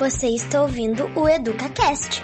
Você está ouvindo o EducaCast.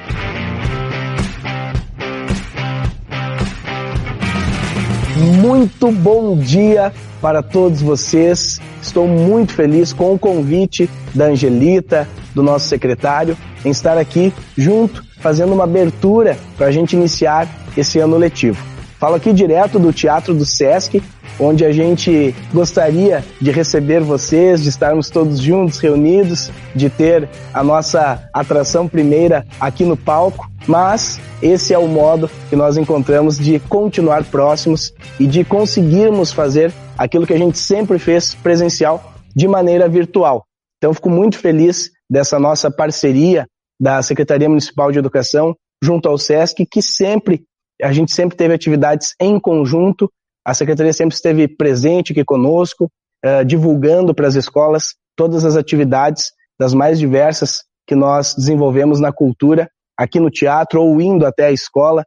Muito bom dia para todos vocês. Estou muito feliz com o convite da Angelita, do nosso secretário, em estar aqui junto, fazendo uma abertura para a gente iniciar esse ano letivo. Falo aqui direto do Teatro do Sesc, onde a gente gostaria de receber vocês, de estarmos todos juntos, reunidos, de ter a nossa atração primeira aqui no palco, mas esse é o modo que nós encontramos de continuar próximos e de conseguirmos fazer aquilo que a gente sempre fez presencial de maneira virtual. Então, fico muito feliz dessa nossa parceria da Secretaria Municipal de Educação junto ao SESC, que sempre, a gente sempre teve atividades em conjunto a secretaria sempre esteve presente aqui conosco, uh, divulgando para as escolas todas as atividades das mais diversas que nós desenvolvemos na cultura, aqui no teatro ou indo até a escola.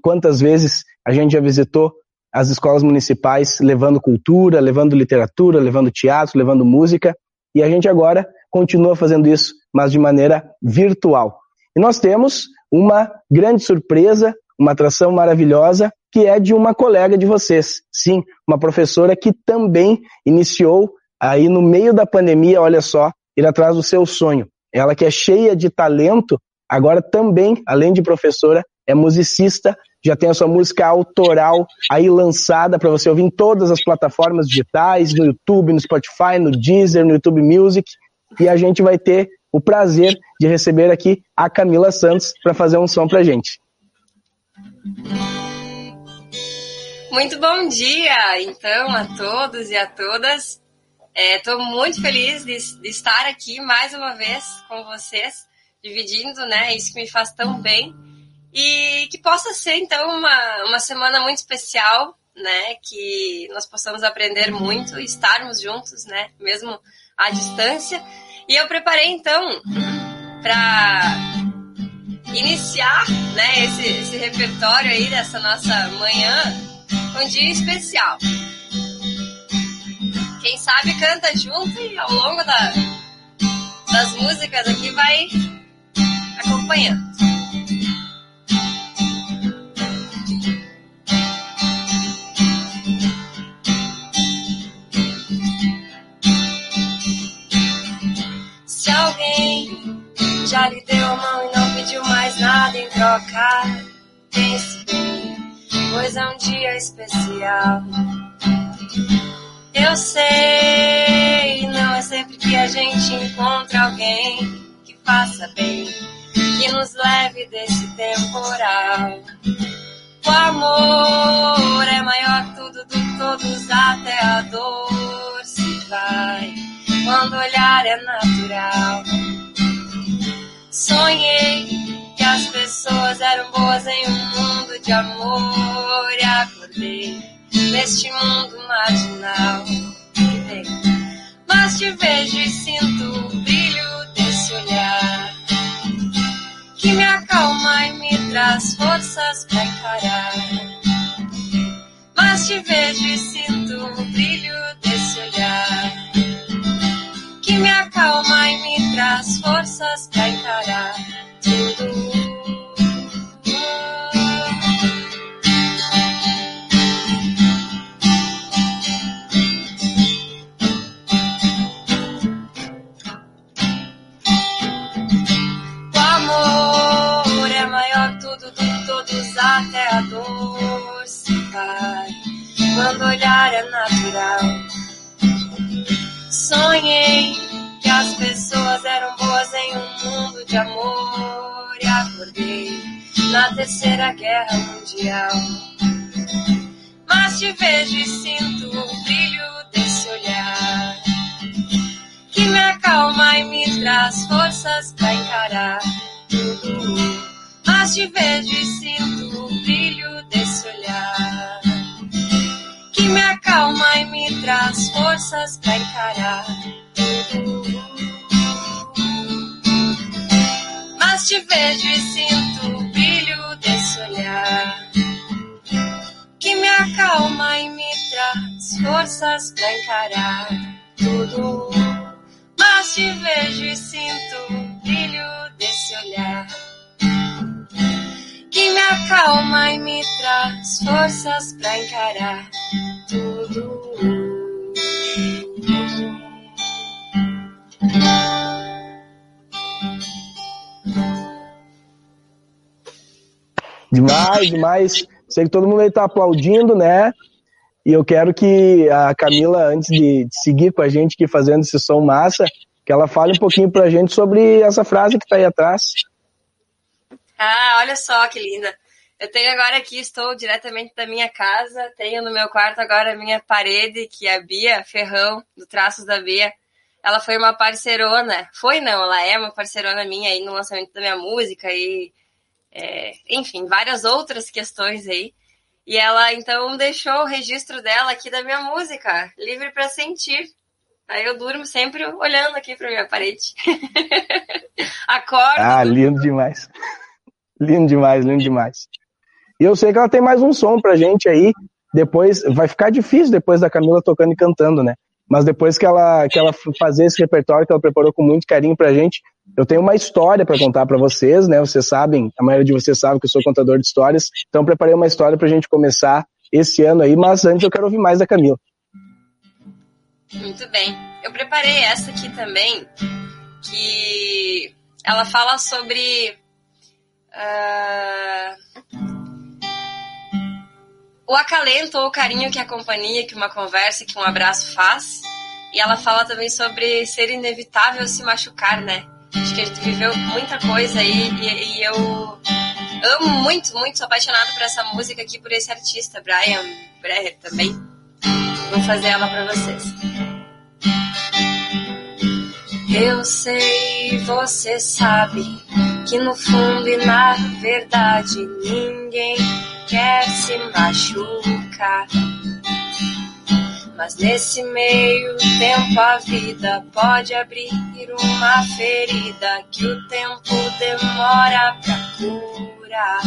Quantas vezes a gente já visitou as escolas municipais levando cultura, levando literatura, levando teatro, levando música, e a gente agora continua fazendo isso, mas de maneira virtual. E nós temos uma grande surpresa, uma atração maravilhosa que é de uma colega de vocês. Sim, uma professora que também iniciou aí no meio da pandemia, olha só, ir atrás do seu sonho. Ela que é cheia de talento, agora também, além de professora, é musicista, já tem a sua música autoral aí lançada para você ouvir em todas as plataformas digitais, no YouTube, no Spotify, no Deezer, no YouTube Music, e a gente vai ter o prazer de receber aqui a Camila Santos para fazer um som pra gente. Muito bom dia, então, a todos e a todas. Estou é, muito feliz de, de, estar aqui mais uma vez com vocês, dividindo, né, isso que me faz tão bem. E que possa ser, então, uma, uma semana muito especial, né, que nós possamos aprender muito, estarmos juntos, né, mesmo à distância. E eu preparei, então, para iniciar, né, esse, esse repertório aí dessa nossa manhã um dia especial. Quem sabe canta junto e ao longo da, das músicas aqui vai acompanhando. Se alguém já lhe deu a mão e não pediu mais nada em troca, pense pois é um dia especial. Eu sei, não é sempre que a gente encontra alguém que faça bem, que nos leve desse temporal. O amor é maior tudo do todos, até a dor se vai. Quando olhar é natural. Sonhei que as pessoas eram boas em um mundo de amor e acordei neste mundo marginal. Mas te vejo e sinto o brilho desse olhar que me acalma e me traz forças para encarar. Mas te vejo e sinto o brilho desse olhar que me acalma e me traz forças para encarar tudo. Até a dor se. Quando olhar é natural. Sonhei que as pessoas eram boas em um mundo de amor e acordei na terceira guerra mundial. Mas te vejo e sinto o brilho desse olhar que me acalma e me traz forças para encarar tudo. Mas te vejo e sinto o brilho desse olhar que me acalma e me traz forças para encarar Mas te vejo e sinto o brilho desse olhar que me acalma e me traz forças para encarar tudo. Mas te vejo e sinto o brilho acalma e me traz forças pra encarar tudo. Demais, demais. Sei que todo mundo aí tá aplaudindo, né? E eu quero que a Camila, antes de seguir com a gente aqui fazendo esse som massa, que ela fale um pouquinho pra gente sobre essa frase que tá aí atrás. Ah, olha só que linda. Eu tenho agora aqui, estou diretamente da minha casa, tenho no meu quarto agora a minha parede, que é a Bia Ferrão, do Traços da Bia. Ela foi uma parceirona, foi não, ela é uma parceirona minha aí no lançamento da minha música e, é, enfim, várias outras questões aí. E ela então deixou o registro dela aqui da minha música, livre para sentir. Aí eu durmo sempre olhando aqui para minha parede. Acordo. Ah, lindo demais. Lindo demais, lindo demais. E eu sei que ela tem mais um som pra gente aí. Depois, vai ficar difícil depois da Camila tocando e cantando, né? Mas depois que ela, que ela fazer esse repertório que ela preparou com muito carinho pra gente, eu tenho uma história para contar para vocês, né? Vocês sabem, a maioria de vocês sabe que eu sou contador de histórias, então preparei uma história pra gente começar esse ano aí, mas antes eu quero ouvir mais da Camila. Muito bem. Eu preparei essa aqui também, que ela fala sobre uh, o acalento ou o carinho que a companhia, que uma conversa, que um abraço faz. E ela fala também sobre ser inevitável se machucar, né? Acho que a gente viveu muita coisa aí e, e eu amo muito, muito, sou apaixonada por essa música aqui, por esse artista, Brian Breher também. Vou fazer ela para vocês. Eu sei, você sabe que no fundo e na verdade ninguém quer se machucar. Mas nesse meio tempo a vida pode abrir uma ferida que o tempo demora pra curar.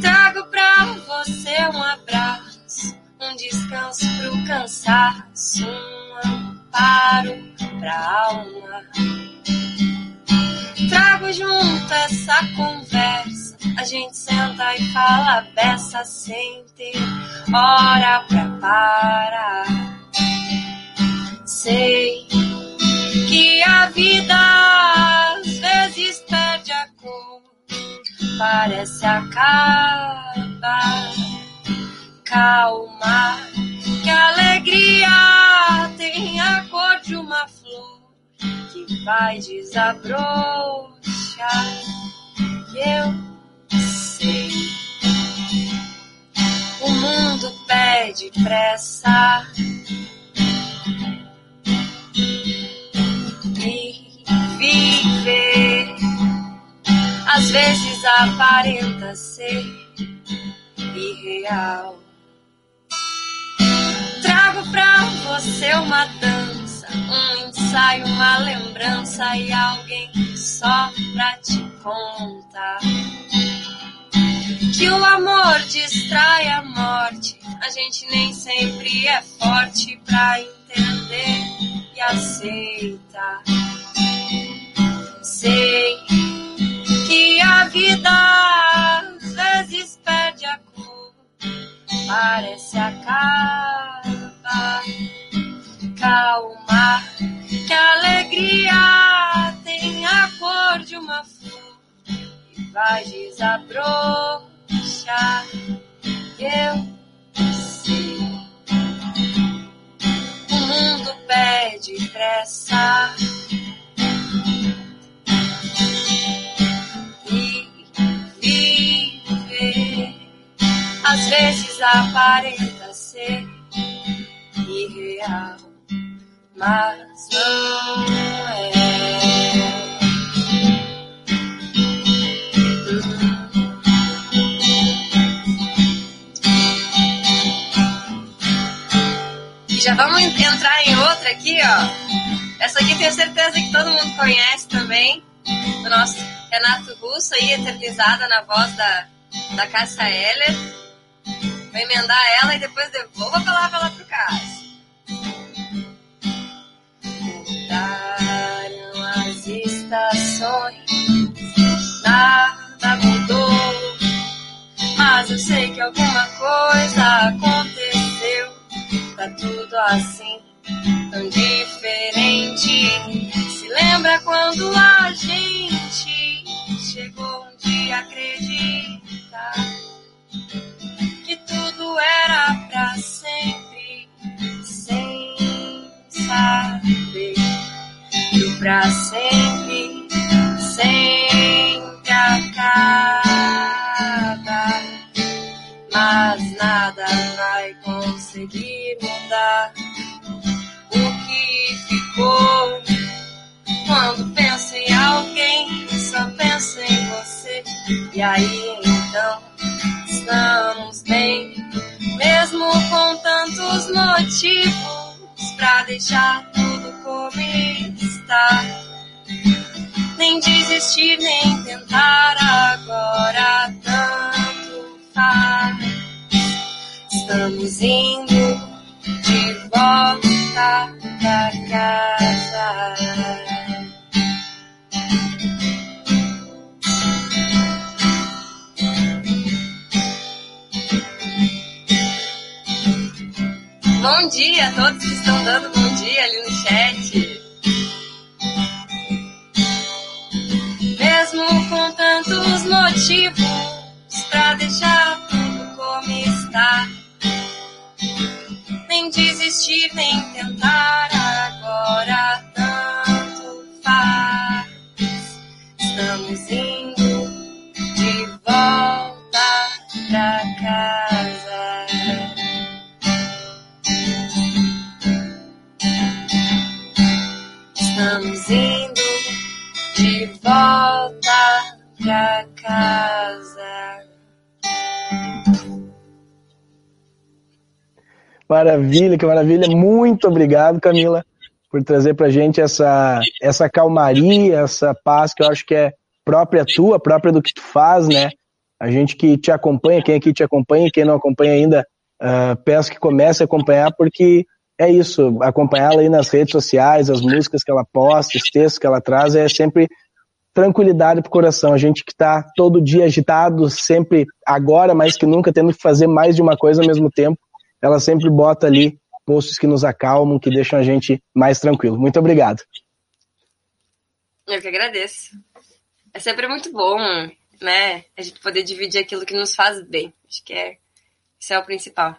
Trago pra você um abraço, um descanso pro cansaço, um amparo pra alma. Trago junto essa conversa a gente senta e fala beça sem ter hora pra parar. Sei que a vida às vezes perde a cor, parece acabar. Calma, que alegria tem a cor de uma flor que vai desabrochar. E eu. O mundo pede pressa. E viver às vezes aparenta ser irreal. Trago pra você uma dança, um ensaio, uma lembrança e alguém só pra te contar que o amor distrai a morte. A gente nem sempre é forte pra entender e aceitar. Sei que a vida às vezes perde a cor, parece acabar. Calma, que a alegria tem a cor de uma flor e vai desabrochar Eu sei. O mundo pede pressa. E viver às vezes aparenta ser irreal, mas não é. Já vamos entrar em outra aqui, ó. Essa aqui tenho certeza que todo mundo conhece também. Do nosso Renato Russo aí, eternizada na voz da, da Cássia Heller. Vou emendar ela e depois devolvo a palavra lá pro Cássio. Mudaram as estações, nada mudou sei que alguma coisa aconteceu. Assim, tão diferente. Se lembra quando a gente chegou um dia acreditar que tudo era pra sempre, sem saber que o pra sempre sempre acaba E aí então estamos bem, mesmo com tantos motivos pra deixar tudo como está. Nem desistir, nem tentar agora tanto faz. Estamos indo de volta pra casa. Bom dia a todos que estão dando bom dia ali no chat. Mesmo com tantos motivos pra deixar tudo como está nem desistir, nem tentar agora tanto faz. Estamos indo de volta pra casa. Indo de volta pra casa. Maravilha, que maravilha. Muito obrigado, Camila, por trazer pra gente essa, essa calmaria, essa paz que eu acho que é própria tua, própria do que tu faz, né? A gente que te acompanha, quem aqui te acompanha, quem não acompanha ainda, uh, peço que comece a acompanhar, porque é isso, acompanhá-la aí nas redes sociais, as músicas que ela posta, os textos que ela traz, é sempre tranquilidade pro coração. A gente que está todo dia agitado, sempre agora mais que nunca, tendo que fazer mais de uma coisa ao mesmo tempo, ela sempre bota ali posts que nos acalmam, que deixam a gente mais tranquilo. Muito obrigado. Eu que agradeço. É sempre muito bom, né? A gente poder dividir aquilo que nos faz bem. Acho que é, isso é o principal.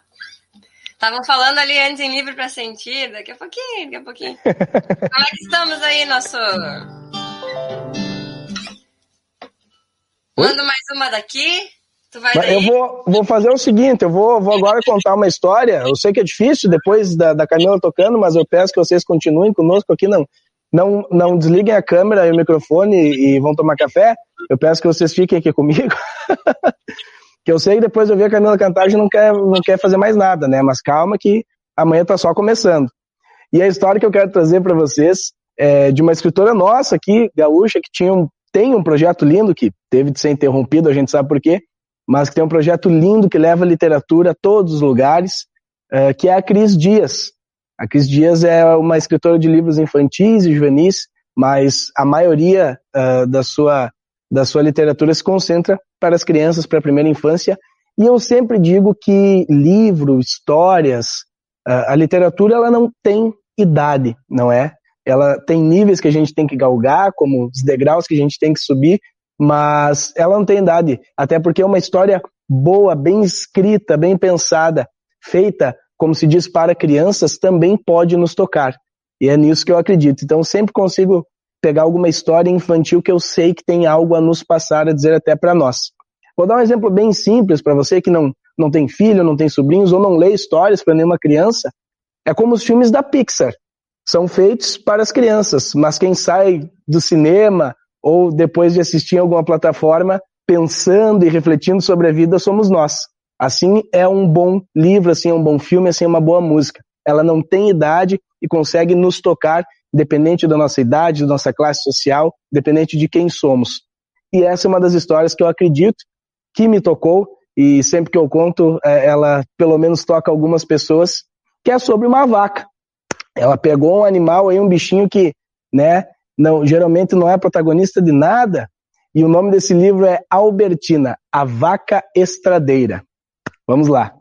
Estavam falando ali antes em livre para sentir, daqui a pouquinho, daqui a pouquinho. Como é que estamos aí, nosso. Manda mais uma daqui. Tu vai daí? Eu vou, vou fazer o seguinte, eu vou, vou agora contar uma história. Eu sei que é difícil depois da, da Camila tocando, mas eu peço que vocês continuem conosco aqui. Não, não, não desliguem a câmera e o microfone e vão tomar café. Eu peço que vocês fiquem aqui comigo. que eu sei que depois eu ver a Camila gente não quer, não quer fazer mais nada, né? Mas calma que amanhã tá só começando. E a história que eu quero trazer para vocês é de uma escritora nossa aqui, gaúcha, que tinha um, tem um projeto lindo que teve de ser interrompido, a gente sabe por quê, mas que tem um projeto lindo que leva literatura a todos os lugares, uh, que é a Cris Dias. A Cris Dias é uma escritora de livros infantis e juvenis, mas a maioria uh, da, sua, da sua literatura se concentra para as crianças, para a primeira infância. E eu sempre digo que livro, histórias, a literatura ela não tem idade, não é? Ela tem níveis que a gente tem que galgar, como os degraus que a gente tem que subir, mas ela não tem idade, até porque é uma história boa, bem escrita, bem pensada, feita, como se diz, para crianças, também pode nos tocar. E é nisso que eu acredito. Então, sempre consigo pegar alguma história infantil que eu sei que tem algo a nos passar, a dizer até para nós. Vou dar um exemplo bem simples para você que não, não tem filho, não tem sobrinhos ou não lê histórias para nenhuma criança. É como os filmes da Pixar. São feitos para as crianças, mas quem sai do cinema ou depois de assistir em alguma plataforma, pensando e refletindo sobre a vida, somos nós. Assim é um bom livro, assim é um bom filme, assim é uma boa música. Ela não tem idade e consegue nos tocar, independente da nossa idade, da nossa classe social, independente de quem somos. E essa é uma das histórias que eu acredito que me tocou e sempre que eu conto, é, ela pelo menos toca algumas pessoas, que é sobre uma vaca. Ela pegou um animal aí, um bichinho que, né, não, geralmente não é protagonista de nada. E o nome desse livro é Albertina, a vaca estradeira. Vamos lá.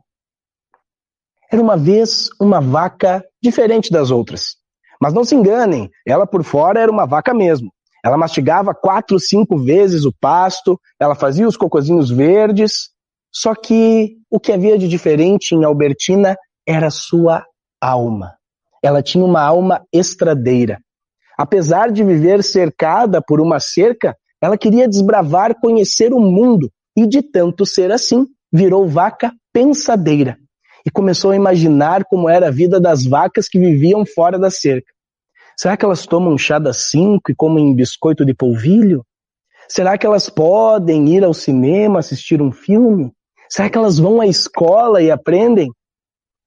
Era uma vez uma vaca diferente das outras. Mas não se enganem, ela por fora era uma vaca mesmo. Ela mastigava quatro, cinco vezes o pasto, ela fazia os cocozinhos verdes. Só que o que havia de diferente em Albertina era sua alma. Ela tinha uma alma estradeira. Apesar de viver cercada por uma cerca, ela queria desbravar, conhecer o mundo e, de tanto ser assim, virou vaca pensadeira e começou a imaginar como era a vida das vacas que viviam fora da cerca. Será que elas tomam chá das cinco e comem biscoito de polvilho? Será que elas podem ir ao cinema assistir um filme? Será que elas vão à escola e aprendem?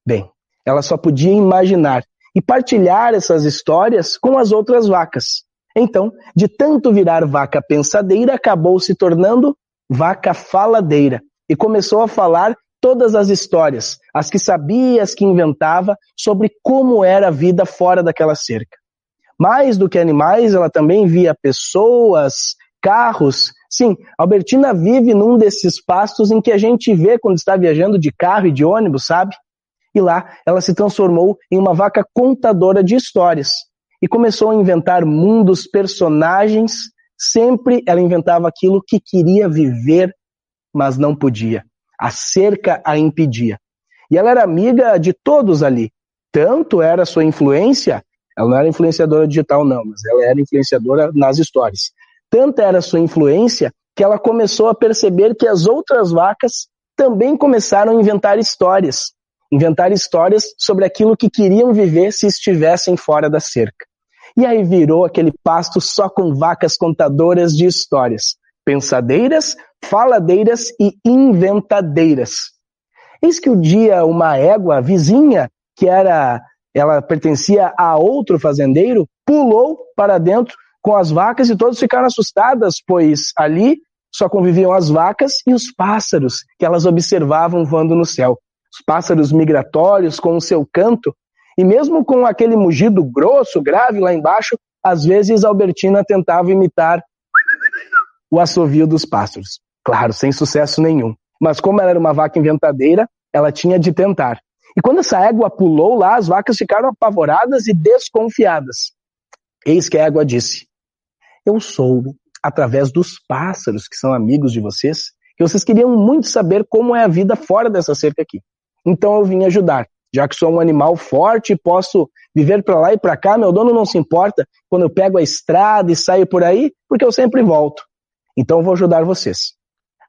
Bem, ela só podia imaginar e partilhar essas histórias com as outras vacas. Então, de tanto virar vaca pensadeira, acabou se tornando vaca faladeira e começou a falar todas as histórias, as que sabia, as que inventava, sobre como era a vida fora daquela cerca. Mais do que animais, ela também via pessoas, carros. Sim, Albertina vive num desses pastos em que a gente vê quando está viajando de carro e de ônibus, sabe? E lá ela se transformou em uma vaca contadora de histórias e começou a inventar mundos, personagens. Sempre ela inventava aquilo que queria viver, mas não podia. A cerca a impedia. E ela era amiga de todos ali. Tanto era sua influência ela não era influenciadora digital, não, mas ela era influenciadora nas histórias. Tanta era sua influência que ela começou a perceber que as outras vacas também começaram a inventar histórias. Inventar histórias sobre aquilo que queriam viver se estivessem fora da cerca. E aí virou aquele pasto só com vacas contadoras de histórias. Pensadeiras, faladeiras e inventadeiras. Eis que o um dia uma égua vizinha, que era ela pertencia a outro fazendeiro, pulou para dentro com as vacas e todos ficaram assustadas, pois ali só conviviam as vacas e os pássaros que elas observavam voando no céu. Os pássaros migratórios com o seu canto, e mesmo com aquele mugido grosso, grave lá embaixo, às vezes Albertina tentava imitar o assovio dos pássaros. Claro, sem sucesso nenhum. Mas como ela era uma vaca inventadeira, ela tinha de tentar. E quando essa égua pulou lá, as vacas ficaram apavoradas e desconfiadas. Eis que a égua disse: Eu soube, através dos pássaros que são amigos de vocês, que vocês queriam muito saber como é a vida fora dessa cerca aqui. Então eu vim ajudar. Já que sou um animal forte e posso viver para lá e para cá, meu dono não se importa quando eu pego a estrada e saio por aí, porque eu sempre volto. Então eu vou ajudar vocês.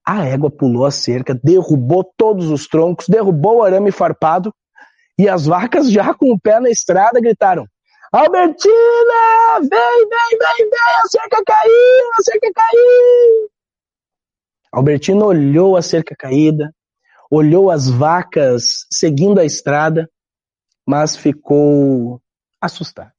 A égua pulou a cerca, derrubou todos os troncos, derrubou o arame farpado e as vacas já com o pé na estrada gritaram: Albertina, vem, vem, vem, vem, a cerca caiu, a cerca caiu. Albertina olhou a cerca caída, olhou as vacas seguindo a estrada, mas ficou assustada.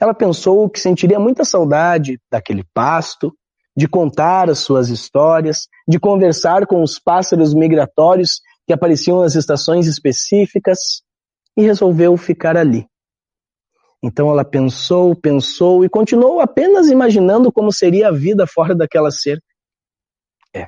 Ela pensou que sentiria muita saudade daquele pasto, de contar as suas histórias, de conversar com os pássaros migratórios que apareciam nas estações específicas e resolveu ficar ali. Então ela pensou, pensou e continuou apenas imaginando como seria a vida fora daquela cerca. É.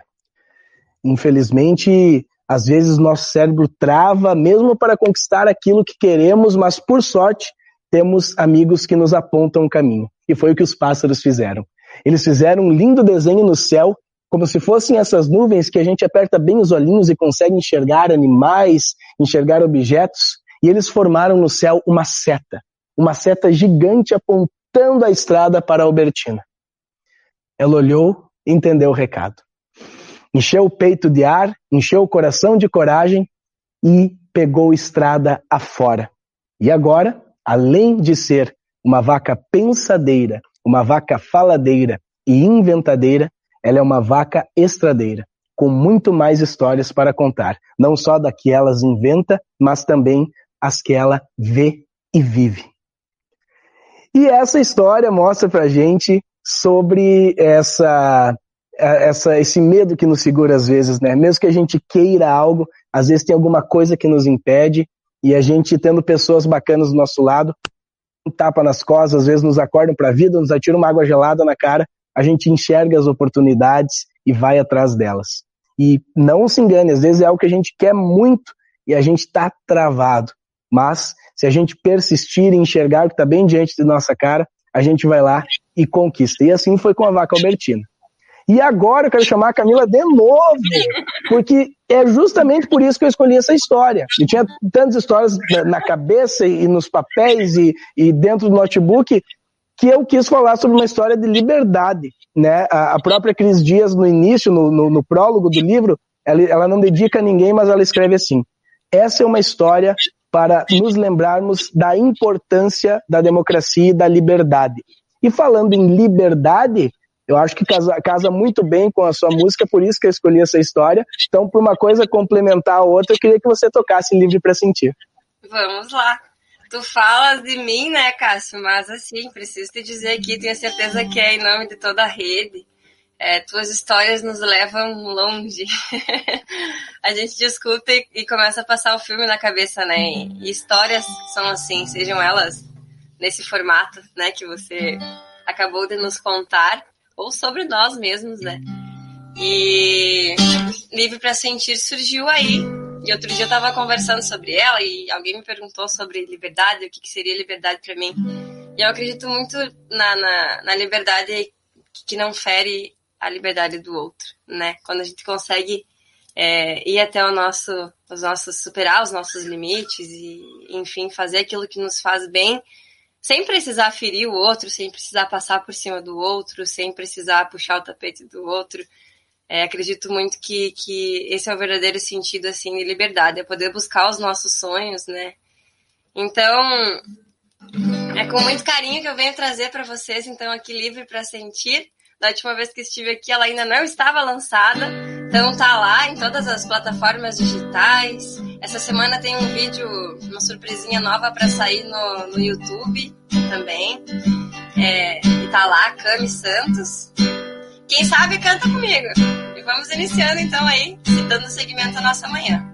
Infelizmente, às vezes nosso cérebro trava mesmo para conquistar aquilo que queremos, mas por sorte temos amigos que nos apontam o caminho. E foi o que os pássaros fizeram. Eles fizeram um lindo desenho no céu, como se fossem essas nuvens que a gente aperta bem os olhinhos e consegue enxergar animais, enxergar objetos, e eles formaram no céu uma seta, uma seta gigante apontando a estrada para Albertina. Ela olhou e entendeu o recado. Encheu o peito de ar, encheu o coração de coragem e pegou estrada afora. E agora, além de ser uma vaca pensadeira, uma vaca faladeira e inventadeira, ela é uma vaca estradeira, com muito mais histórias para contar, não só da que elas inventa, mas também as que ela vê e vive. E essa história mostra pra gente sobre essa, essa, esse medo que nos segura às vezes, né? Mesmo que a gente queira algo, às vezes tem alguma coisa que nos impede e a gente tendo pessoas bacanas do nosso lado, um tapa nas costas, às vezes nos acordam para a vida, nos atiram uma água gelada na cara, a gente enxerga as oportunidades e vai atrás delas. E não se engane, às vezes é algo que a gente quer muito e a gente está travado. Mas se a gente persistir e enxergar o que está bem diante de nossa cara, a gente vai lá e conquista. E assim foi com a vaca albertina. E agora eu quero chamar a Camila de novo, porque é justamente por isso que eu escolhi essa história. Eu tinha tantas histórias na cabeça e nos papéis e, e dentro do notebook que eu quis falar sobre uma história de liberdade. Né? A, própria Cris Dias, no início, no, no, no prólogo do livro, ela, ela não dedica a ninguém, mas ela escreve assim: essa é uma história para nos lembrarmos da importância da democracia e da liberdade. E falando em liberdade, eu acho que casa, casa muito bem com a sua música, por isso que eu escolhi essa história. Então, por uma coisa complementar a outra, eu queria que você tocasse Livre para Sentir. Vamos lá. Tu falas de mim, né, Cássio? Mas assim, preciso te dizer aqui, tenho certeza que é em nome de toda a rede. É, tuas histórias nos levam longe. a gente discuta e, e, começa a passar o filme na cabeça, né? E, e histórias são assim, sejam elas nesse formato, né, que você acabou de nos contar ou sobre nós mesmos, né? E Livre para Sentir surgiu aí. E outro dia eu estava conversando sobre ela e alguém me perguntou sobre liberdade, o que, que seria liberdade para mim. E eu acredito muito na, na, na liberdade que não fere a liberdade do outro, né? Quando a gente consegue é, ir até o nosso, os nossos, superar os nossos limites e, enfim, fazer aquilo que nos faz bem sem precisar ferir o outro, sem precisar passar por cima do outro, sem precisar puxar o tapete do outro. É, acredito muito que, que esse é o verdadeiro sentido assim de liberdade, é poder buscar os nossos sonhos, né? Então, é com muito carinho que eu venho trazer para vocês, então, aqui livre para sentir. Da última vez que estive aqui, ela ainda não estava lançada, então tá lá em todas as plataformas digitais. Essa semana tem um vídeo, uma surpresinha nova para sair no, no YouTube também. É, e tá lá, Cami Santos. Quem sabe canta comigo. E vamos iniciando então aí, dando seguimento à nossa manhã.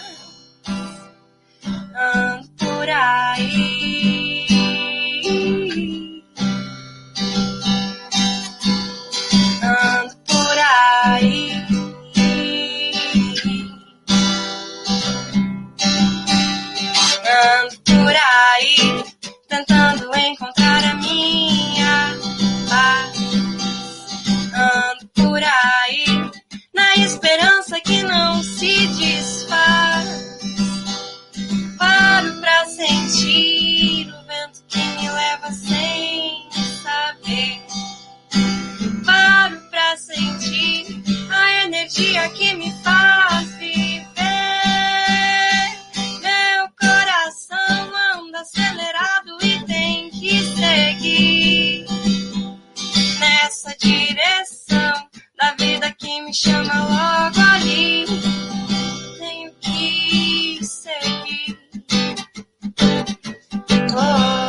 sentir o vento que me leva sem saber. Paro pra sentir a energia que me faz viver. Meu coração anda acelerado e tem que seguir nessa direção da vida que me chama logo ali. Oh,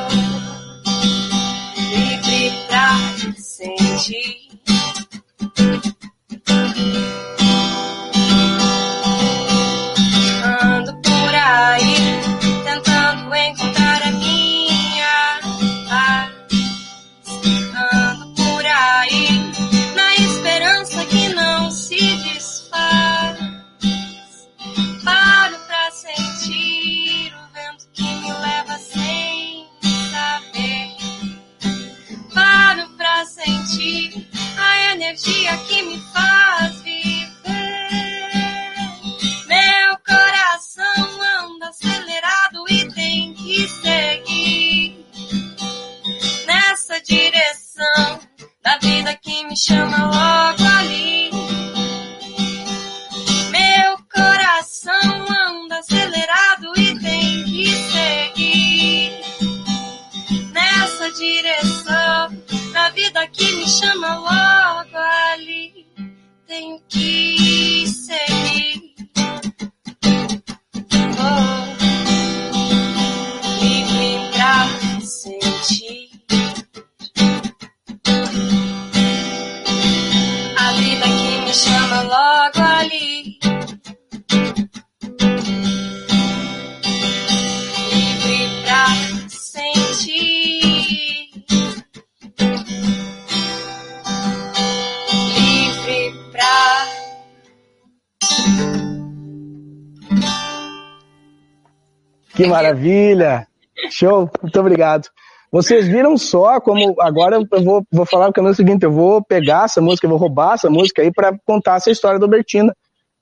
Que maravilha! Show, muito obrigado. Vocês viram só como agora eu vou, vou falar o caminho seguinte, eu vou pegar essa música, eu vou roubar essa música aí para contar essa história do Bertina,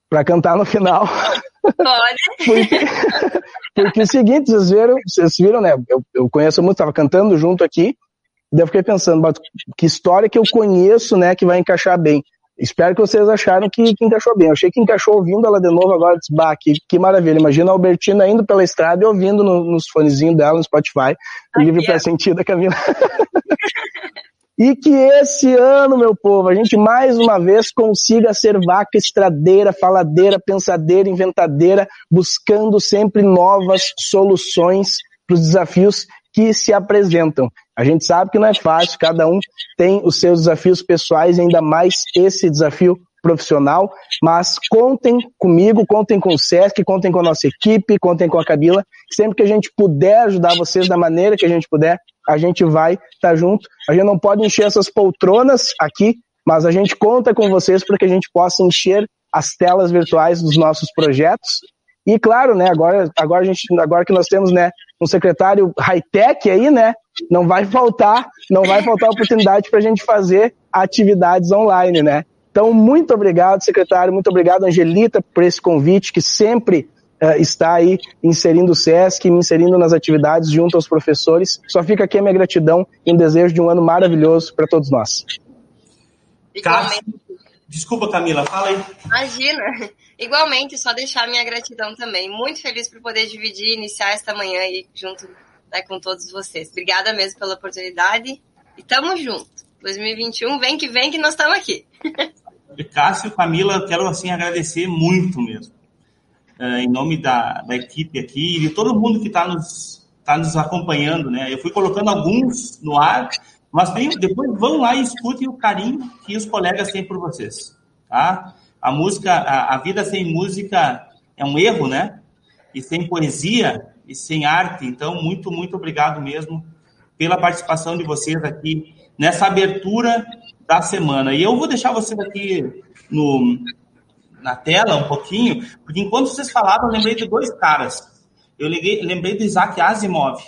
para cantar no final. Pode. porque, porque é o seguinte, vocês viram, vocês viram, né? Eu, eu conheço muito, estava cantando junto aqui, daí eu fiquei pensando, que história que eu conheço, né, que vai encaixar bem. Espero que vocês acharam que, que, encaixou bem. Eu achei que encaixou ouvindo ela de novo agora. Disse, bah, que, que maravilha. Imagina a Albertina indo pela estrada e ouvindo no, nos fonezinhos dela no Spotify. O livre para sentir da Camila. e que esse ano, meu povo, a gente mais uma vez consiga ser vaca estradeira, faladeira, pensadeira, inventadeira, buscando sempre novas soluções para os desafios que se apresentam. A gente sabe que não é fácil, cada um tem os seus desafios pessoais, ainda mais esse desafio profissional, mas contem comigo, contem com o SESC, contem com a nossa equipe, contem com a Camila. Sempre que a gente puder ajudar vocês da maneira que a gente puder, a gente vai estar tá junto. A gente não pode encher essas poltronas aqui, mas a gente conta com vocês para que a gente possa encher as telas virtuais dos nossos projetos. E claro, né, agora, agora, a gente, agora que nós temos né, um secretário high-tech aí, né? Não vai faltar, não vai faltar oportunidade para a gente fazer atividades online, né? Então, muito obrigado, secretário, muito obrigado, Angelita, por esse convite que sempre uh, está aí inserindo o SESC, me inserindo nas atividades junto aos professores. Só fica aqui a minha gratidão e um desejo de um ano maravilhoso para todos nós. Igualmente. Desculpa, Camila, fala aí. Imagina. Igualmente, só deixar minha gratidão também. Muito feliz por poder dividir e iniciar esta manhã aí junto né, com todos vocês. Obrigada mesmo pela oportunidade e tamo junto. 2021, vem que vem que nós estamos aqui. Cássio, Camila, quero assim agradecer muito mesmo. É, em nome da, da equipe aqui e de todo mundo que está nos, tá nos acompanhando, né? Eu fui colocando alguns no ar, mas depois vão lá e escutem o carinho que os colegas têm por vocês, tá? A música, a, a vida sem música é um erro, né? E sem poesia e sem arte. Então, muito, muito obrigado mesmo pela participação de vocês aqui nessa abertura da semana. E eu vou deixar vocês aqui no, na tela um pouquinho, porque enquanto vocês falavam, eu lembrei de dois caras. Eu lembrei, lembrei do Isaac Asimov.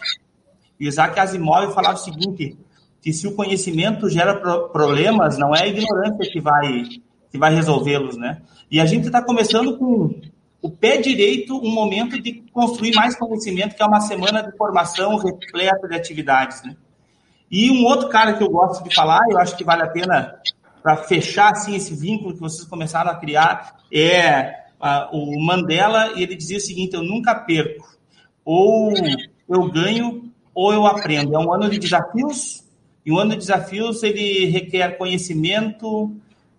E o Isaac Asimov falava o seguinte, que se o conhecimento gera problemas, não é a ignorância que vai que vai resolvê-los, né? E a gente está começando com o pé direito, um momento de construir mais conhecimento, que é uma semana de formação repleta de atividades, né? E um outro cara que eu gosto de falar, eu acho que vale a pena para fechar assim esse vínculo que vocês começaram a criar, é uh, o Mandela, ele dizia o seguinte: eu nunca perco, ou eu ganho ou eu aprendo. É um ano de desafios, e um ano de desafios ele requer conhecimento,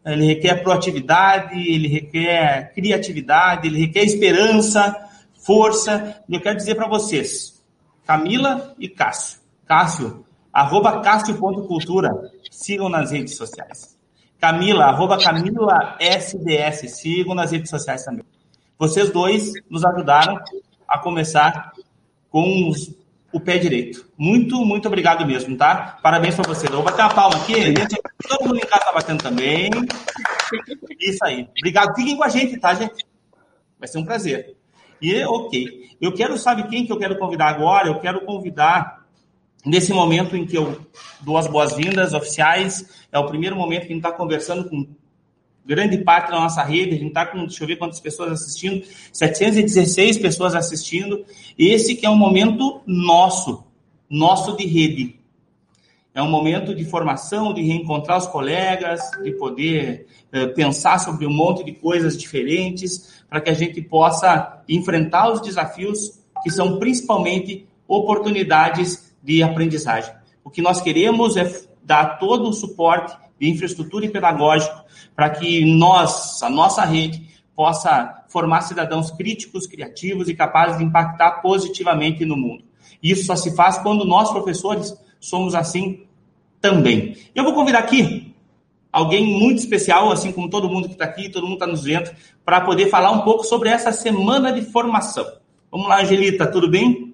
ele requer proatividade, ele requer criatividade, ele requer esperança, força. E eu quero dizer para vocês, Camila e Cássio. Cássio, arroba cássio.cultura, sigam nas redes sociais. Camila, arroba Camila SDS, sigam nas redes sociais também. Vocês dois nos ajudaram a começar com os o pé direito. Muito, muito obrigado mesmo, tá? Parabéns para você. Eu vou bater uma palma aqui. Todo mundo em casa tá batendo também. Isso aí. Obrigado. Fiquem com a gente, tá, gente? Vai ser um prazer. E, ok. Eu quero, sabe quem que eu quero convidar agora? Eu quero convidar, nesse momento em que eu dou as boas-vindas oficiais, é o primeiro momento que a gente está conversando com grande parte da nossa rede, a gente está com, deixa eu ver quantas pessoas assistindo, 716 pessoas assistindo. Esse que é um momento nosso, nosso de rede. É um momento de formação, de reencontrar os colegas, de poder eh, pensar sobre um monte de coisas diferentes, para que a gente possa enfrentar os desafios que são principalmente oportunidades de aprendizagem. O que nós queremos é dar todo o suporte de infraestrutura e pedagógico para que nós, a nossa rede, possa formar cidadãos críticos, criativos e capazes de impactar positivamente no mundo. Isso só se faz quando nós, professores, somos assim também. Eu vou convidar aqui alguém muito especial, assim como todo mundo que está aqui, todo mundo está nos vendo, para poder falar um pouco sobre essa semana de formação. Vamos lá, Angelita, tudo bem?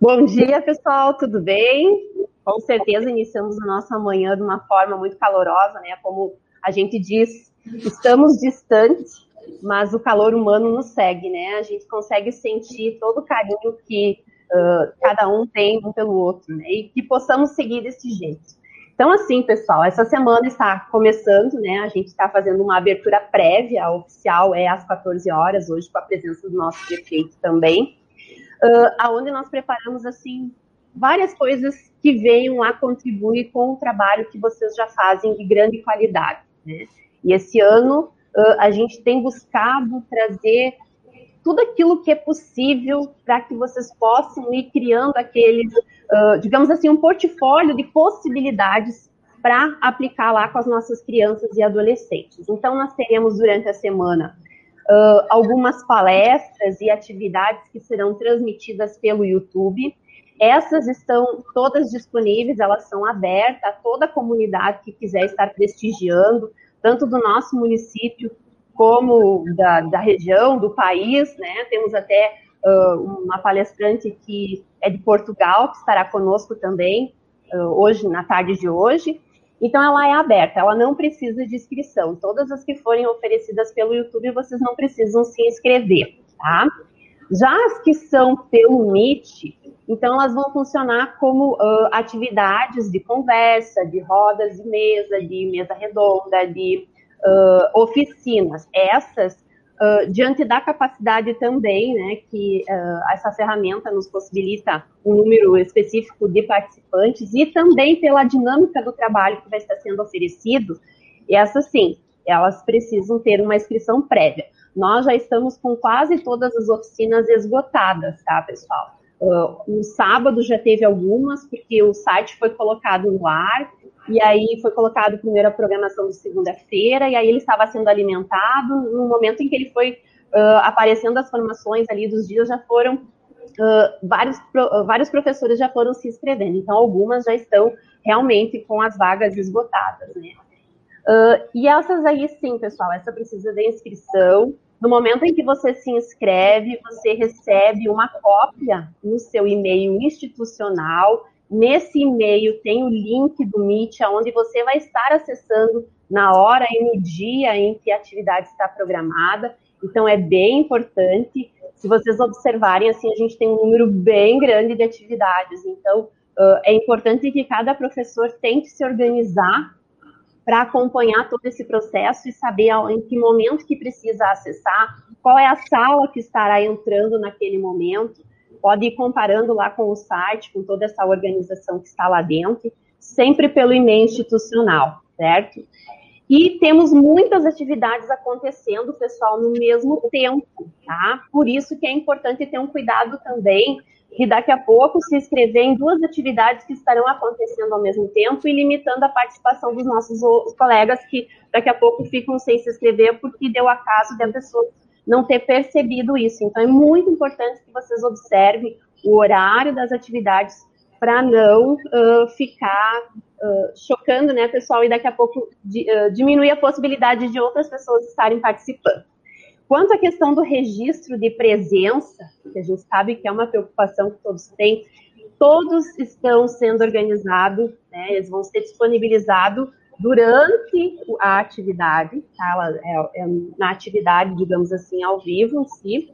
Bom dia, pessoal, tudo bem? Com certeza iniciamos a nossa manhã de uma forma muito calorosa, né? Como a gente diz, estamos distantes, mas o calor humano nos segue, né? A gente consegue sentir todo o carinho que uh, cada um tem um pelo outro, né? E que possamos seguir desse jeito. Então, assim, pessoal, essa semana está começando, né? A gente está fazendo uma abertura prévia, a oficial é às 14 horas, hoje com a presença do nosso prefeito também, uh, aonde nós preparamos, assim, várias coisas que venham a contribuir com o trabalho que vocês já fazem de grande qualidade, né? E esse ano uh, a gente tem buscado trazer tudo aquilo que é possível para que vocês possam ir criando aqueles uh, digamos assim, um portfólio de possibilidades para aplicar lá com as nossas crianças e adolescentes. Então, nós teremos durante a semana uh, algumas palestras e atividades que serão transmitidas pelo YouTube. Essas estão todas disponíveis, elas são abertas a toda a comunidade que quiser estar prestigiando, tanto do nosso município como da, da região, do país, né? Temos até uh, uma palestrante que é de Portugal, que estará conosco também uh, hoje, na tarde de hoje. Então, ela é aberta, ela não precisa de inscrição. Todas as que forem oferecidas pelo YouTube, vocês não precisam se inscrever, tá? Já as que são pelo Meet, então elas vão funcionar como uh, atividades de conversa, de rodas de mesa, de mesa redonda, de uh, oficinas. Essas Uh, diante da capacidade também, né, que essa ferramenta nos possibilita um número específico de participantes e também pela dinâmica do trabalho que vai estar sendo oferecido, essas sim, elas precisam ter uma inscrição prévia. Nós já estamos com quase todas as oficinas esgotadas, tá, pessoal? Uh, no sábado já teve algumas, porque o site foi colocado no ar, e aí foi colocado primeiro a programação de segunda-feira, e aí ele estava sendo alimentado. No momento em que ele foi uh, aparecendo as formações ali dos dias, já foram uh, vários, uh, vários professores já foram se inscrevendo. Então, algumas já estão realmente com as vagas esgotadas, né? e essas aí, sim, pessoal, essa precisa de inscrição. No momento em que você se inscreve, você recebe uma cópia no seu e-mail institucional Nesse e-mail tem o link do Meet, onde você vai estar acessando na hora e no dia em que a atividade está programada. Então, é bem importante. Se vocês observarem, assim, a gente tem um número bem grande de atividades. Então, é importante que cada professor tente se organizar para acompanhar todo esse processo e saber em que momento que precisa acessar, qual é a sala que estará entrando naquele momento pode ir comparando lá com o site, com toda essa organização que está lá dentro, sempre pelo e-mail institucional, certo? E temos muitas atividades acontecendo, pessoal, no mesmo tempo, tá? Por isso que é importante ter um cuidado também e daqui a pouco se inscrever em duas atividades que estarão acontecendo ao mesmo tempo e limitando a participação dos nossos colegas que daqui a pouco ficam sem se inscrever porque deu acaso de a pessoa não ter percebido isso. Então, é muito importante que vocês observem o horário das atividades para não uh, ficar uh, chocando, né, pessoal, e daqui a pouco di, uh, diminuir a possibilidade de outras pessoas estarem participando. Quanto à questão do registro de presença, que a gente sabe que é uma preocupação que todos têm, todos estão sendo organizados, né, eles vão ser disponibilizados durante a atividade, tá? Ela é, é, na atividade, digamos assim, ao vivo em si,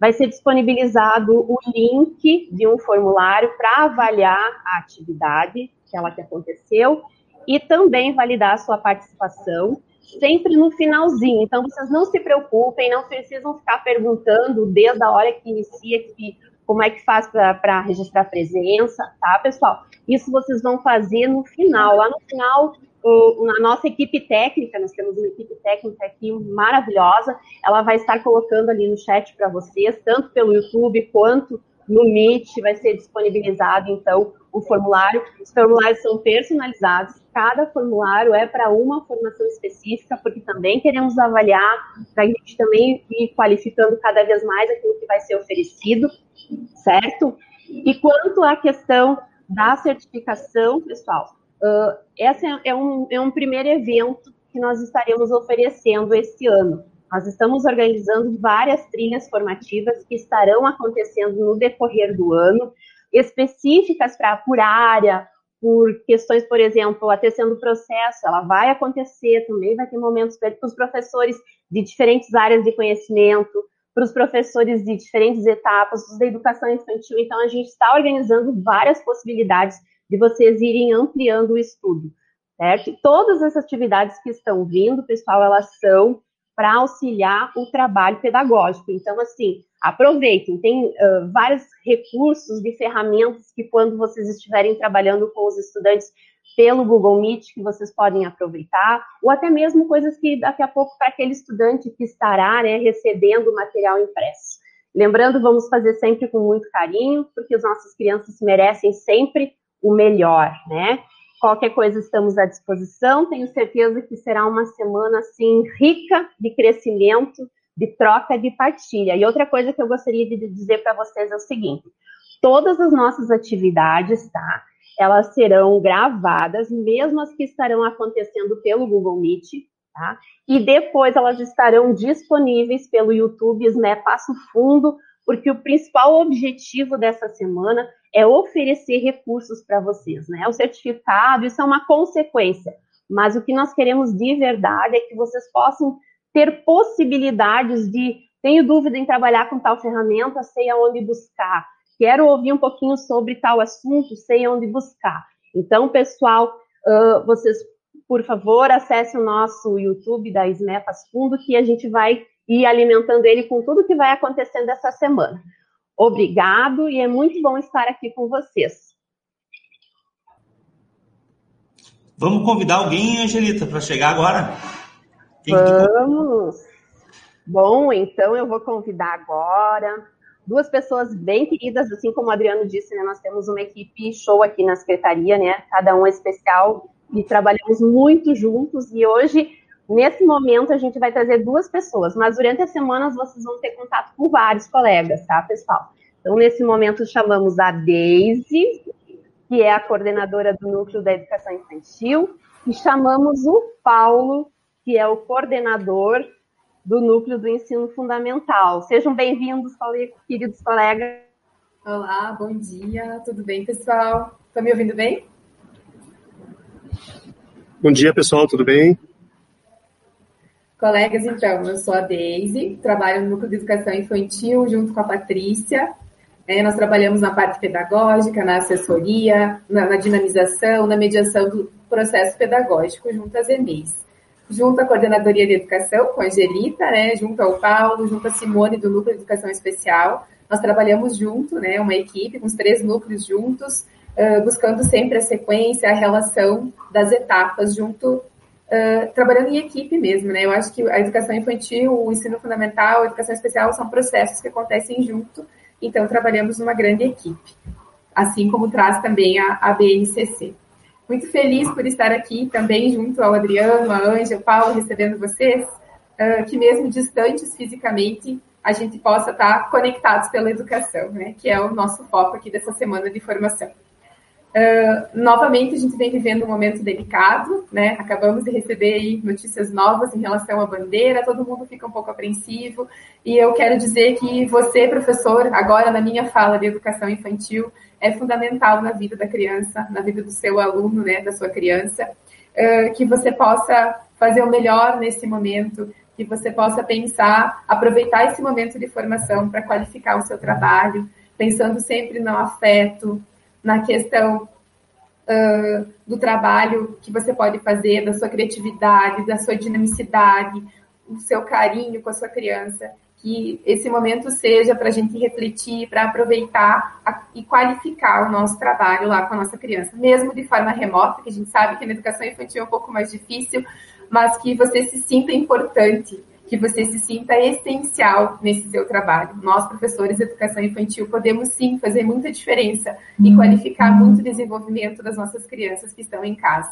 vai ser disponibilizado o link de um formulário para avaliar a atividade, aquela que aconteceu, e também validar a sua participação, sempre no finalzinho. Então, vocês não se preocupem, não precisam ficar perguntando desde a hora que inicia que, como é que faz para registrar presença, tá, pessoal? Isso vocês vão fazer no final. Lá no final, o, a nossa equipe técnica, nós temos uma equipe técnica aqui maravilhosa, ela vai estar colocando ali no chat para vocês, tanto pelo YouTube quanto no Meet, vai ser disponibilizado, então, o formulário. Os formulários são personalizados, cada formulário é para uma formação específica, porque também queremos avaliar, para a gente também ir qualificando cada vez mais aquilo que vai ser oferecido, certo? E quanto à questão da certificação, pessoal, Uh, esse é, é, um, é um primeiro evento que nós estaremos oferecendo esse ano. Nós estamos organizando várias trilhas formativas que estarão acontecendo no decorrer do ano, específicas para por área por questões, por exemplo, até sendo processo, ela vai acontecer também, vai ter momentos para os professores de diferentes áreas de conhecimento, para os professores de diferentes etapas, da educação infantil. Então, a gente está organizando várias possibilidades de vocês irem ampliando o estudo, certo? E todas essas atividades que estão vindo, pessoal, elas são para auxiliar o trabalho pedagógico. Então, assim, aproveitem, tem uh, vários recursos de ferramentas que quando vocês estiverem trabalhando com os estudantes pelo Google Meet, que vocês podem aproveitar, ou até mesmo coisas que daqui a pouco para aquele estudante que estará né, recebendo o material impresso. Lembrando, vamos fazer sempre com muito carinho, porque as nossas crianças merecem sempre o melhor, né? Qualquer coisa estamos à disposição. Tenho certeza que será uma semana assim rica de crescimento, de troca, de partilha. E outra coisa que eu gostaria de dizer para vocês é o seguinte: todas as nossas atividades, tá? Elas serão gravadas, mesmo as que estarão acontecendo pelo Google Meet, tá? E depois elas estarão disponíveis pelo YouTube SME Passo Fundo, porque o principal objetivo dessa semana é oferecer recursos para vocês, né? O certificado, isso é uma consequência, mas o que nós queremos de verdade é que vocês possam ter possibilidades de tenho dúvida em trabalhar com tal ferramenta, sei aonde buscar. Quero ouvir um pouquinho sobre tal assunto, sei aonde buscar. Então, pessoal, uh, vocês, por favor, acessem o nosso YouTube da SMEPAS Fundo, que a gente vai ir alimentando ele com tudo que vai acontecendo essa semana. Obrigado e é muito bom estar aqui com vocês. Vamos convidar alguém, Angelita, para chegar agora? Quem Vamos! Que... Bom, então eu vou convidar agora duas pessoas bem queridas, assim como o Adriano disse, né? Nós temos uma equipe show aqui na secretaria, né? Cada um é especial e trabalhamos muito juntos. E hoje, nesse momento, a gente vai trazer duas pessoas, mas durante as semanas vocês vão ter contato com vários colegas, tá, pessoal? Então, nesse momento, chamamos a Daisy, que é a coordenadora do Núcleo da Educação Infantil, e chamamos o Paulo, que é o coordenador do Núcleo do Ensino Fundamental. Sejam bem-vindos, queridos colegas. Olá, bom dia, tudo bem, pessoal? Estão tá me ouvindo bem? Bom dia, pessoal, tudo bem? Colegas, então, eu sou a Deise, trabalho no Núcleo de Educação Infantil junto com a Patrícia. É, nós trabalhamos na parte pedagógica, na assessoria, na, na dinamização, na mediação do processo pedagógico junto às EMEIs junto à Coordenadoria de Educação, com a Angelita, né, junto ao Paulo, junto à Simone, do Núcleo de Educação Especial. Nós trabalhamos junto, né, uma equipe, com os três núcleos juntos, uh, buscando sempre a sequência, a relação das etapas junto, uh, trabalhando em equipe mesmo, né. Eu acho que a educação infantil, o ensino fundamental, a educação especial são processos que acontecem junto, então trabalhamos numa grande equipe. Assim como traz também a, a BNCC. Muito feliz por estar aqui também junto ao Adriano, a Ângela, Paulo, recebendo vocês, uh, que mesmo distantes fisicamente, a gente possa estar conectados pela educação, né? Que é o nosso foco aqui dessa semana de formação. Uh, novamente, a gente vem vivendo um momento delicado, né? Acabamos de receber notícias novas em relação à bandeira, todo mundo fica um pouco apreensivo, e eu quero dizer que você, professor, agora na minha fala de educação infantil, é fundamental na vida da criança, na vida do seu aluno, né, da sua criança, uh, que você possa fazer o melhor nesse momento, que você possa pensar, aproveitar esse momento de formação para qualificar o seu trabalho, pensando sempre no afeto, na questão uh, do trabalho que você pode fazer, da sua criatividade, da sua dinamicidade, o seu carinho com a sua criança que esse momento seja para a gente refletir, para aproveitar a, e qualificar o nosso trabalho lá com a nossa criança, mesmo de forma remota, que a gente sabe que na educação infantil é um pouco mais difícil, mas que você se sinta importante, que você se sinta essencial nesse seu trabalho. Nós, professores de educação infantil, podemos sim fazer muita diferença e uhum. qualificar muito o desenvolvimento das nossas crianças que estão em casa.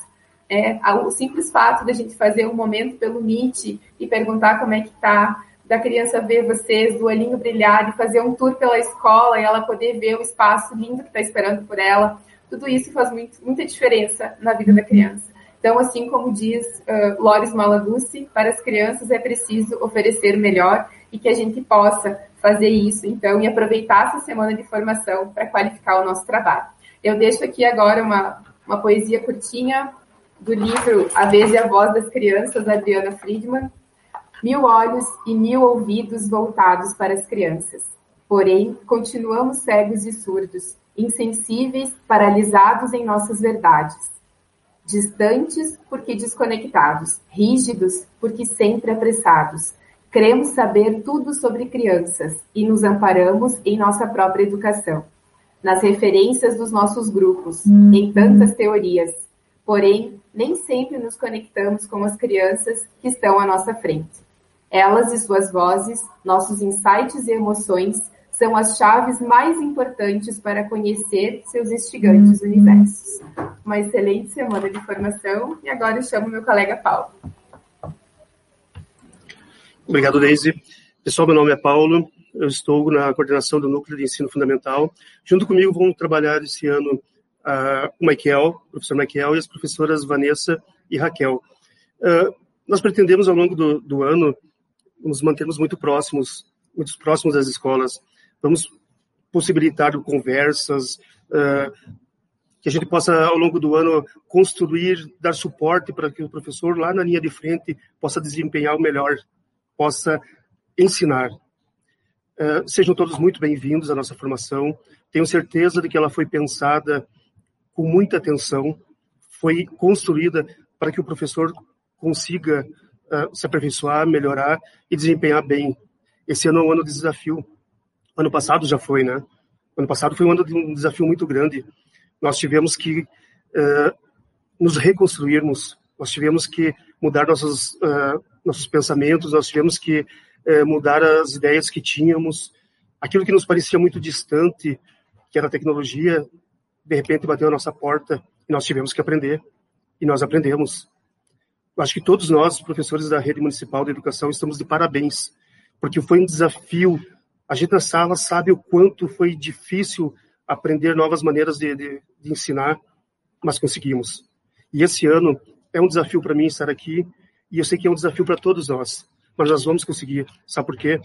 É, o simples fato da gente fazer um momento pelo Meet e perguntar como é que está, da criança ver vocês, do olhinho brilhar, de fazer um tour pela escola e ela poder ver o espaço lindo que está esperando por ela. Tudo isso faz muito, muita diferença na vida da criança. Então, assim como diz uh, Loris Malagusti, para as crianças é preciso oferecer melhor e que a gente possa fazer isso, então, e aproveitar essa semana de formação para qualificar o nosso trabalho. Eu deixo aqui agora uma, uma poesia curtinha do livro A Vez e a Voz das Crianças, da Adriana Friedman. Mil olhos e mil ouvidos voltados para as crianças. Porém, continuamos cegos e surdos, insensíveis, paralisados em nossas verdades. Distantes porque desconectados, rígidos porque sempre apressados. Cremos saber tudo sobre crianças e nos amparamos em nossa própria educação, nas referências dos nossos grupos, uhum. em tantas teorias. Porém, nem sempre nos conectamos com as crianças que estão à nossa frente. Elas e suas vozes, nossos insights e emoções são as chaves mais importantes para conhecer seus instigantes universos. Uma excelente semana de formação e agora eu chamo meu colega Paulo. Obrigado, Deise. Pessoal, meu nome é Paulo, eu estou na coordenação do Núcleo de Ensino Fundamental. Junto comigo vão trabalhar esse ano uh, o Michael, o professor Michael, e as professoras Vanessa e Raquel. Uh, nós pretendemos, ao longo do, do ano, nos mantermos muito próximos, muito próximos das escolas, vamos possibilitar conversas, uh, que a gente possa, ao longo do ano, construir, dar suporte para que o professor, lá na linha de frente, possa desempenhar o melhor, possa ensinar. Uh, sejam todos muito bem-vindos à nossa formação. Tenho certeza de que ela foi pensada com muita atenção, foi construída para que o professor consiga uh, se aperfeiçoar, melhorar e desempenhar bem. Esse ano é um ano de desafio Ano passado já foi, né? Ano passado foi um ano de um desafio muito grande. Nós tivemos que uh, nos reconstruirmos, nós tivemos que mudar nossos, uh, nossos pensamentos, nós tivemos que uh, mudar as ideias que tínhamos. Aquilo que nos parecia muito distante, que era a tecnologia, de repente bateu a nossa porta e nós tivemos que aprender. E nós aprendemos. Eu acho que todos nós, professores da rede municipal de educação, estamos de parabéns, porque foi um desafio a gente na sala sabe o quanto foi difícil aprender novas maneiras de, de, de ensinar, mas conseguimos. E esse ano é um desafio para mim estar aqui, e eu sei que é um desafio para todos nós, mas nós vamos conseguir. Sabe por quê?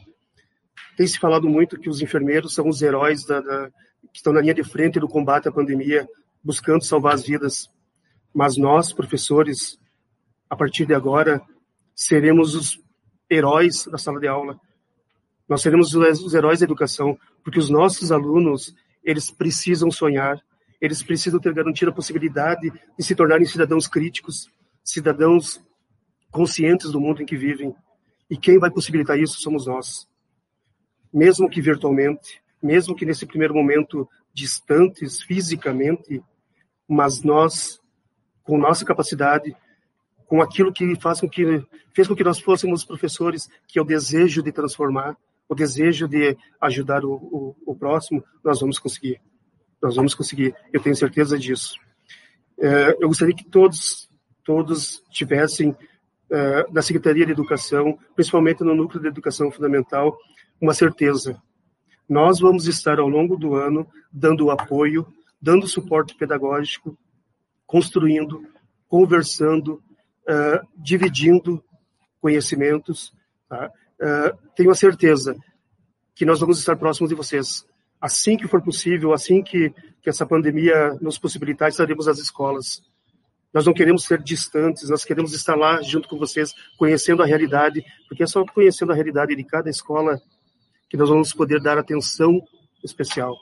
Tem se falado muito que os enfermeiros são os heróis da, da, que estão na linha de frente do combate à pandemia, buscando salvar as vidas. Mas nós, professores, a partir de agora, seremos os heróis da sala de aula, nós seremos os heróis da educação, porque os nossos alunos, eles precisam sonhar, eles precisam ter garantida a possibilidade de se tornarem cidadãos críticos, cidadãos conscientes do mundo em que vivem. E quem vai possibilitar isso somos nós. Mesmo que virtualmente, mesmo que nesse primeiro momento distantes fisicamente, mas nós, com nossa capacidade, com aquilo que faz com que fez com que nós fôssemos professores, que é o desejo de transformar, o desejo de ajudar o, o, o, próximo, nós vamos conseguir. Nós vamos conseguir, eu tenho certeza disso. É, eu gostaria que todos, todos tivessem, é, Secretaria de Educação, principalmente no Núcleo de Educação Fundamental, uma certeza. Nós vamos estar ao longo do ano dando apoio, dando suporte pedagógico, construindo, conversando, é, dividindo conhecimentos, tá? Uh, tenho a certeza que nós vamos estar próximos de vocês. Assim que for possível, assim que, que essa pandemia nos possibilitar, estaremos nas escolas. Nós não queremos ser distantes, nós queremos estar lá junto com vocês, conhecendo a realidade, porque é só conhecendo a realidade de cada escola que nós vamos poder dar atenção especial.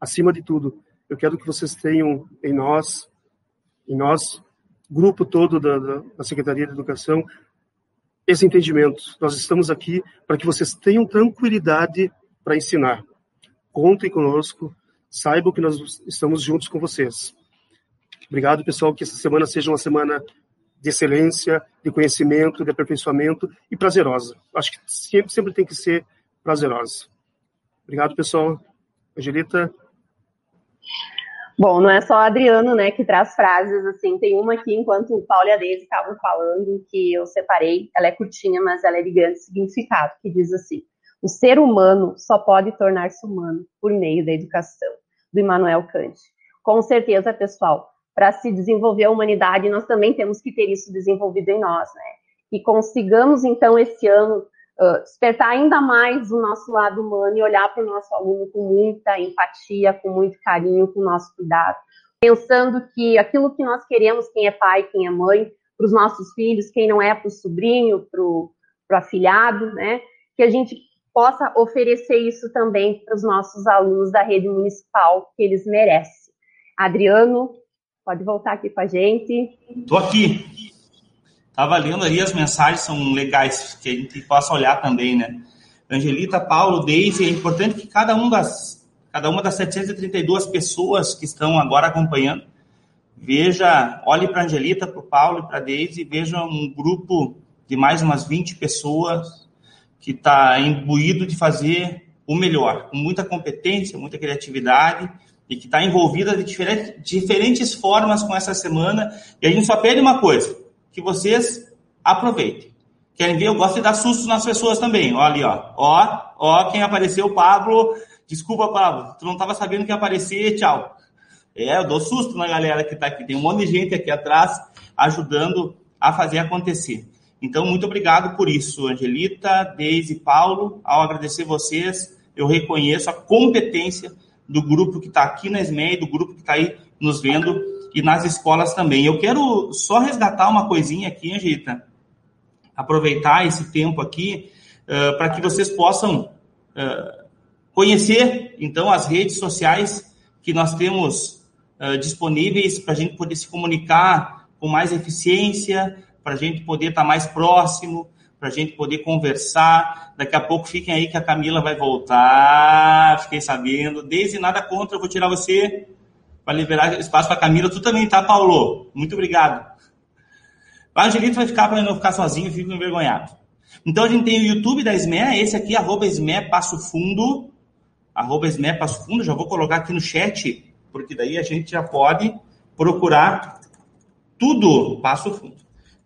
Acima de tudo, eu quero que vocês tenham em nós, em nós, grupo todo da, da Secretaria de Educação, esse entendimento. Nós estamos aqui para que vocês tenham tranquilidade para ensinar. Contem conosco, saibam que nós estamos juntos com vocês. Obrigado, pessoal, que essa semana seja uma semana de excelência, de conhecimento, de aperfeiçoamento e prazerosa. Acho que sempre, sempre tem que ser prazerosa. Obrigado, pessoal. Angelita. Bom, não é só Adriano, né, que traz frases assim. Tem uma aqui, enquanto o Paulo e a Deise estavam falando, que eu separei. Ela é curtinha, mas ela é de grande significado, que diz assim: O ser humano só pode tornar-se humano por meio da educação, do Immanuel Kant. Com certeza, pessoal, para se desenvolver a humanidade, nós também temos que ter isso desenvolvido em nós, né? Que consigamos, então, esse ano uh, despertar ainda mais o nosso lado humano e olhar para o nosso aluno com muita empatia, com muito carinho, com nosso cuidado. pensando que aquilo que nós queremos, quem é pai, quem é mãe, para os nossos filhos, quem não é para o sobrinho, para o afilhado, né? Que a gente possa oferecer isso também para os nossos alunos da rede municipal, que eles merecem. Adriano, pode voltar aqui com a gente. Estou aqui. Estava lendo ali, as mensagens são legais, que a gente possa olhar também, né? Angelita, Paulo, Deise, é importante que cada, um das, cada uma das 732 pessoas que estão agora acompanhando, veja, olhe para Angelita, para o Paulo e para a Deise, veja um grupo de mais umas 20 pessoas que está imbuído de fazer o melhor, com muita competência, muita criatividade e que está envolvida de diferentes, diferentes formas com essa semana. E a gente só pede uma coisa, que vocês aproveitem. Querem ver? Eu gosto de dar susto nas pessoas também. Olha ali, ó. Ó, ó, quem apareceu, Pablo. Desculpa, Pablo, tu não estava sabendo que ia aparecer, tchau. É, eu dou susto na galera que está aqui. Tem um monte de gente aqui atrás ajudando a fazer acontecer. Então, muito obrigado por isso, Angelita, Deise Paulo. Ao agradecer vocês, eu reconheço a competência do grupo que está aqui na SMEI, do grupo que está aí nos vendo e nas escolas também. Eu quero só resgatar uma coisinha aqui, Angelita, aproveitar esse tempo aqui uh, para que vocês possam uh, conhecer, então, as redes sociais que nós temos uh, disponíveis para a gente poder se comunicar com mais eficiência, para a gente poder estar tá mais próximo, para a gente poder conversar. Daqui a pouco fiquem aí que a Camila vai voltar, fiquei sabendo. Desde nada contra, eu vou tirar você para liberar espaço para a Camila. Tu também, tá, Paulo? Muito obrigado. O Angelito vai ficar para não ficar sozinho, fico envergonhado. Então a gente tem o YouTube da SME, esse aqui, arroba SME Passo Fundo. Arroba SME Passo Fundo, já vou colocar aqui no chat, porque daí a gente já pode procurar tudo Passo Fundo.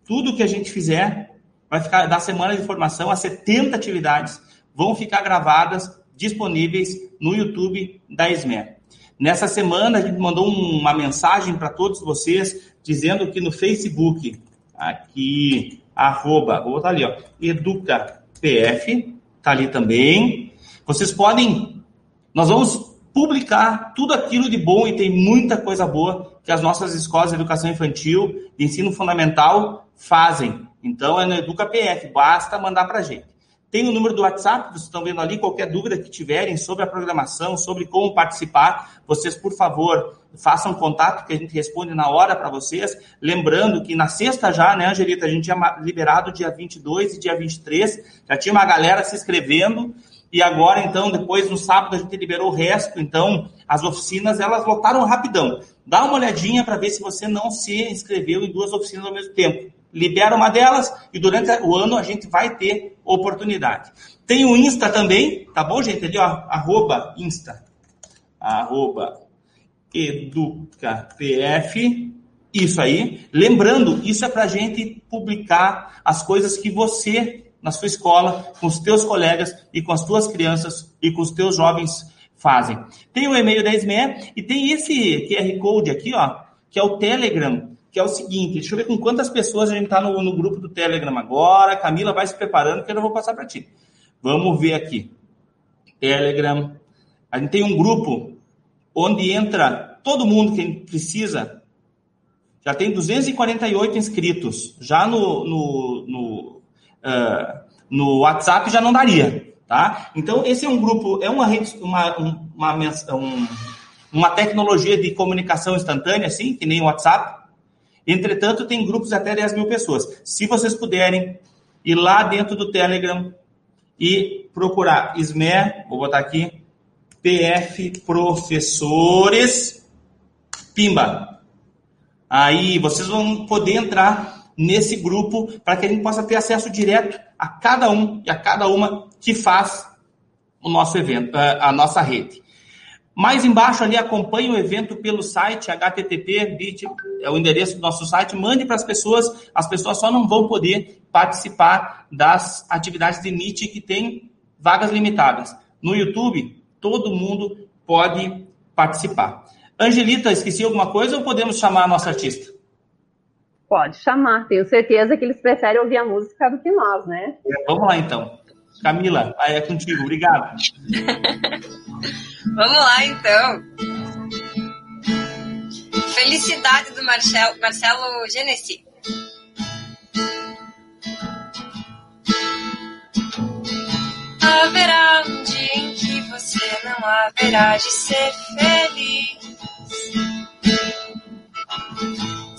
Tudo que a gente fizer vai ficar da semana de formação, as 70 atividades vão ficar gravadas, disponíveis no YouTube da SME. Nessa semana, a gente mandou uma mensagem para todos vocês, dizendo que no Facebook, aqui, arroba, vou botar ali, ó, EducaPF, tá ali também. Vocês podem, nós vamos publicar tudo aquilo de bom e tem muita coisa boa que as nossas escolas de educação infantil, de ensino fundamental, fazem. Então é no EducaPF, basta mandar para a gente. Tem o número do WhatsApp, vocês estão vendo ali, qualquer dúvida que tiverem sobre a programação, sobre como participar, vocês, por favor, façam contato que a gente responde na hora para vocês. Lembrando que na sexta já, né, Angelita, a gente tinha liberado dia 22 e dia 23, já tinha uma galera se inscrevendo, e agora, então, depois, no sábado, a gente liberou o resto. Então, as oficinas, elas lotaram rapidão. Dá uma olhadinha para ver se você não se inscreveu em duas oficinas ao mesmo tempo. Libera uma delas e durante o ano a gente vai ter oportunidade. Tem o Insta também, tá bom, gente? Ali, ó, arroba Insta. Arroba EducaPF. Isso aí. Lembrando, isso é para gente publicar as coisas que você na sua escola, com os teus colegas e com as tuas crianças e com os teus jovens fazem. Tem o e-mail da SME e tem esse QR Code aqui, ó, que é o Telegram, que é o seguinte, deixa eu ver com quantas pessoas a gente está no, no, grupo do Telegram agora. Camila vai se preparando que eu não vou passar para ti. Vamos ver aqui. Telegram. A gente tem um grupo onde entra todo mundo que precisa. Já tem 248 inscritos. Já no, no, no uh, no WhatsApp já não daria, tá? Então, esse é um grupo, é uma, uma, uma, um, uma tecnologia de comunicação instantânea, assim, que nem o WhatsApp. Entretanto, tem grupos até 10 mil pessoas. Se vocês puderem ir lá dentro do Telegram e procurar SME, vou botar aqui, PF Professores, Pimba. Aí vocês vão poder entrar nesse grupo para que a gente possa ter acesso direto a cada um e a cada uma que faz o nosso evento, a nossa rede. Mais embaixo ali acompanhe o evento pelo site http bit, é o endereço do nosso site, mande para as pessoas, as pessoas só não vão poder participar das atividades de Meet que tem vagas limitadas. No YouTube, todo mundo pode participar. Angelita, esqueci alguma coisa ou podemos chamar a nossa artista? Pode chamar, tenho certeza que eles preferem ouvir a música do que nós, né? É, vamos lá então. Camila, aí é contigo, obrigado. vamos lá então. Felicidade do Marcelo, Marcelo Genesi. Haverá um dia em que você não haverá de ser feliz.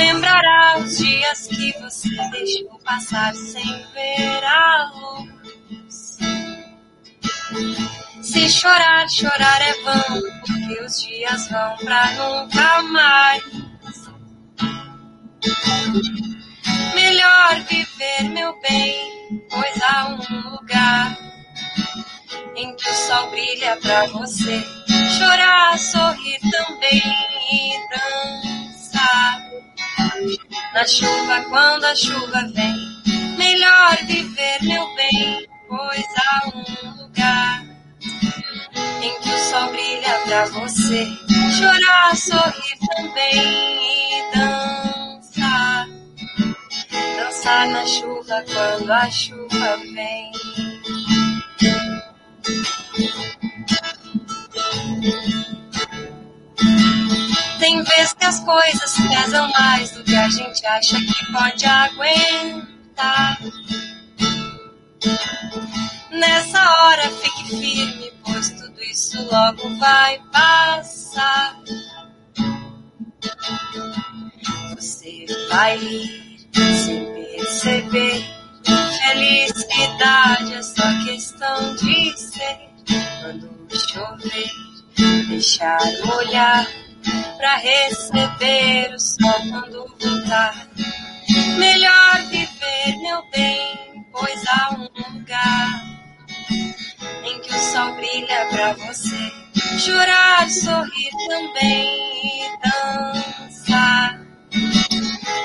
Lembrará os dias que você deixou passar sem ver a luz. Se chorar, chorar é vão, porque os dias vão pra nunca mais. Melhor viver, meu bem, pois há um lugar em que o sol brilha pra você. Chorar, sorrir também e dançar. Na chuva, quando a chuva vem, melhor viver, meu bem, pois há um lugar em que o sol brilha pra você. Chorar, sorrir também e dançar. Dançar na chuva quando a chuva vem. Tem vezes que as coisas pesam mais do que a gente acha que pode aguentar. Nessa hora fique firme, pois tudo isso logo vai passar. Você vai ir sem perceber. Felicidade é só questão de ser. Quando chover, deixar molhar pra receber o sol quando voltar. Melhor viver, meu bem, pois há um lugar em que o sol brilha pra você. Chorar, sorrir também e dançar.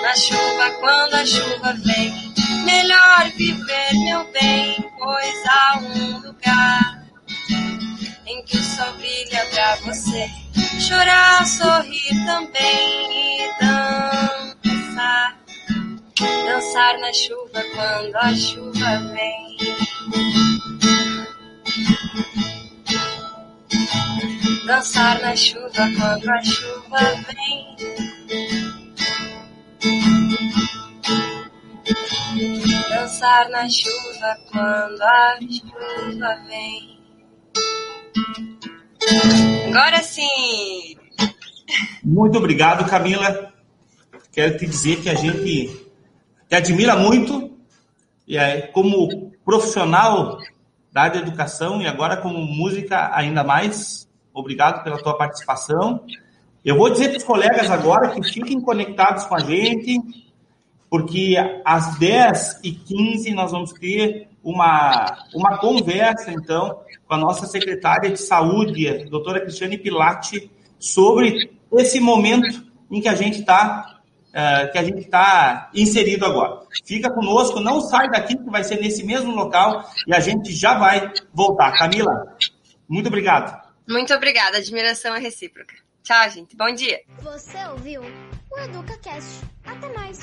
Na chuva, quando a chuva vem, melhor viver, meu bem, pois há um lugar em que o sol brilha pra você. Chorar, sorrir também e dançar. Dançar na chuva quando a chuva vem. Dançar na chuva quando a chuva vem. Dançar na chuva quando a chuva vem. Agora sim! Muito obrigado, Camila. Quero te dizer que a gente te admira muito e é, como profissional da área de educação e agora como música ainda mais. Obrigado pela tua participação. Eu vou dizer para os colegas agora que fiquem conectados com a gente, porque às 10h15 nós vamos ter uma, uma conversa, então, com a nossa secretária de saúde, a doutora Cristiane Pilati, sobre esse momento em que a gente está uh, que a gente está inserido agora. Fica conosco, não sai daqui, que vai ser nesse mesmo local e a gente já vai voltar. Camila, muito obrigado. Muito obrigada, admiração é recíproca. Tchau, gente. Bom dia. Você ouviu o EducaCast. Até mais.